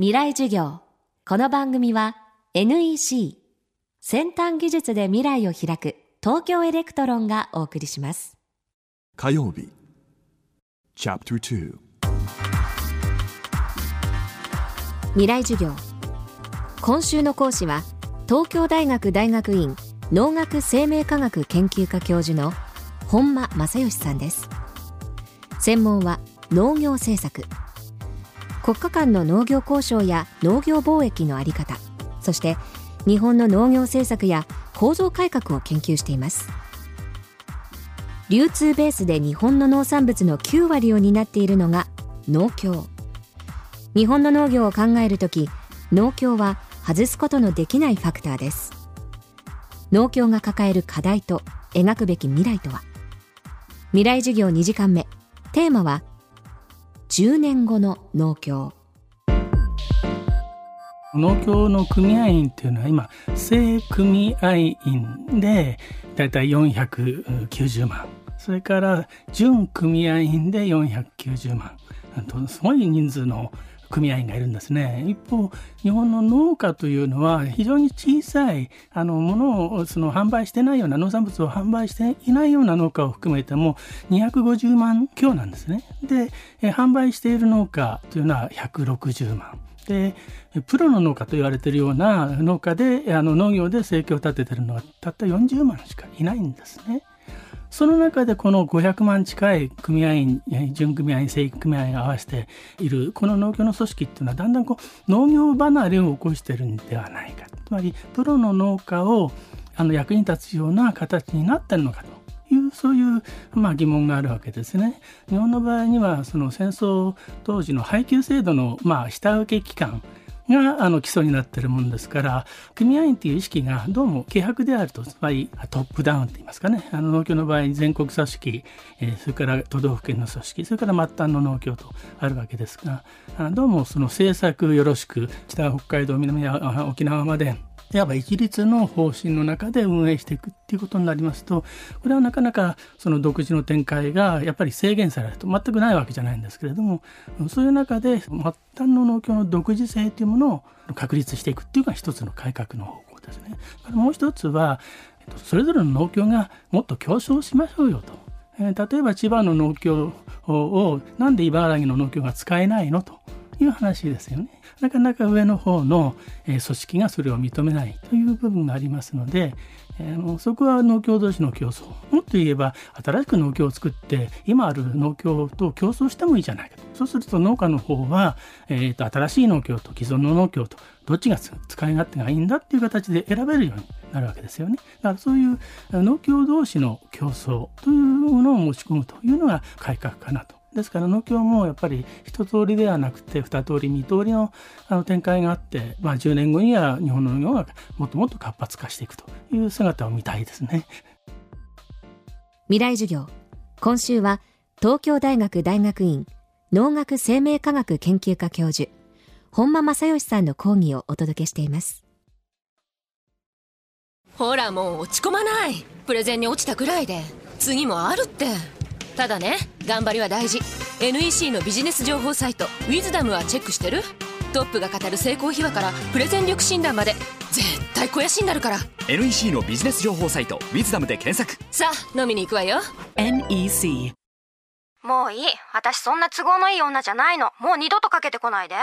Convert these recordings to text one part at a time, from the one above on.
未来授業。この番組は NEC 先端技術で未来を開く東京エレクトロンがお送りします。火曜日。Chapter 2未来授業。今週の講師は東京大学大学院農学生命科学研究科教授の本間正義さんです。専門は農業政策国家間の農業交渉や農業貿易の在り方そして日本の農業政策や構造改革を研究しています。流通ベースで日本の農産物の9割を担っているのが農協。日本の農業を考えるとき農協は外すことのできないファクターです。農協が抱える課題と描くべき未来とは。未来授業2時間目。テーマは10年後の農協。農協の組合員っていうのは今正組合員でだいたい490万。それから準組合員で490万。すごい人数の組合員がいるんですね。一方、日本の農家というのは非常に小さいあのものをその販売してないような農産物を販売していないような農家を含めても250万強なんですね。で、販売している農家というのは160万。でプロの農家と言われているような農家であの農業で生計を立てているのはたった40万しかいないんですね。その中でこの500万近い組合員、準組合員、正規組合員合わせている、この農協の組織っていうのはだんだんこう農業離れを起こしてるんではないか。つまり、プロの農家をあの役に立つような形になってるのかという、そういう、まあ、疑問があるわけですね。日本の場合には、その戦争当時の配給制度の、まあ、下請け機関、があの基礎になってるものですから組合員という意識がどうも軽薄であるとつまりトップダウンと言いますかね。あの農協の場合全国組織、えー、それから都道府県の組織それから末端の農協とあるわけですがどうもその政策よろしく北北海道南沖縄までいわば一律の方針の中で運営していくっていうことになりますとこれはなかなかその独自の展開がやっぱり制限されると全くないわけじゃないんですけれどもそういう中で末端の農協の独自性というものを確立していくっていうのが一つの改革の方向ですね。もう一つはそれぞれの農協がもっと競争しましょうよと。例えば千葉の農協をなんで茨城の農協が使えないのという話ですよね。なかなか上の方の、組織がそれを認めないという部分がありますので、えー、そこは農協同士の競争もっと言えば新しく農協を作って今ある農協と競争してもいいじゃないかとそうすると農家の方は、えーと、新しい農協と既存の農協とどっちが使い勝手がいいんだっていう形で選べるようになるわけですよね。だからそういう農協同士の競争というものを持ち込むというのが改革かなとですから農協もやっぱり一通りではなくて二通り二通りのあの展開があって、まあ、10年後には日本の農業がもっともっと活発化していくという姿を見たいですね。未来授業。今週は東京大学大学院農学生命科学研究科教授本間正義さんの講義をお届けしています。ほらもう落ち込まない。プレゼンに落ちたくらいで。次もあるってただね頑張りは大事。NEC のビジネス情報サイト「ウィズダムはチェックしてる？トップが語る成功秘話からプレゼン力診断まで絶対肥やしになるから。NEC のビジネス情報サイト「ウィズダムで検索。さあ飲みに行くわよ。NEC もういい。私そんな都合のいい女じゃないの。もう二度とかけてこないで。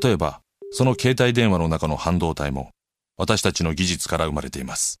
例えばその携帯電話の中の半導体も私たちの技術から生まれています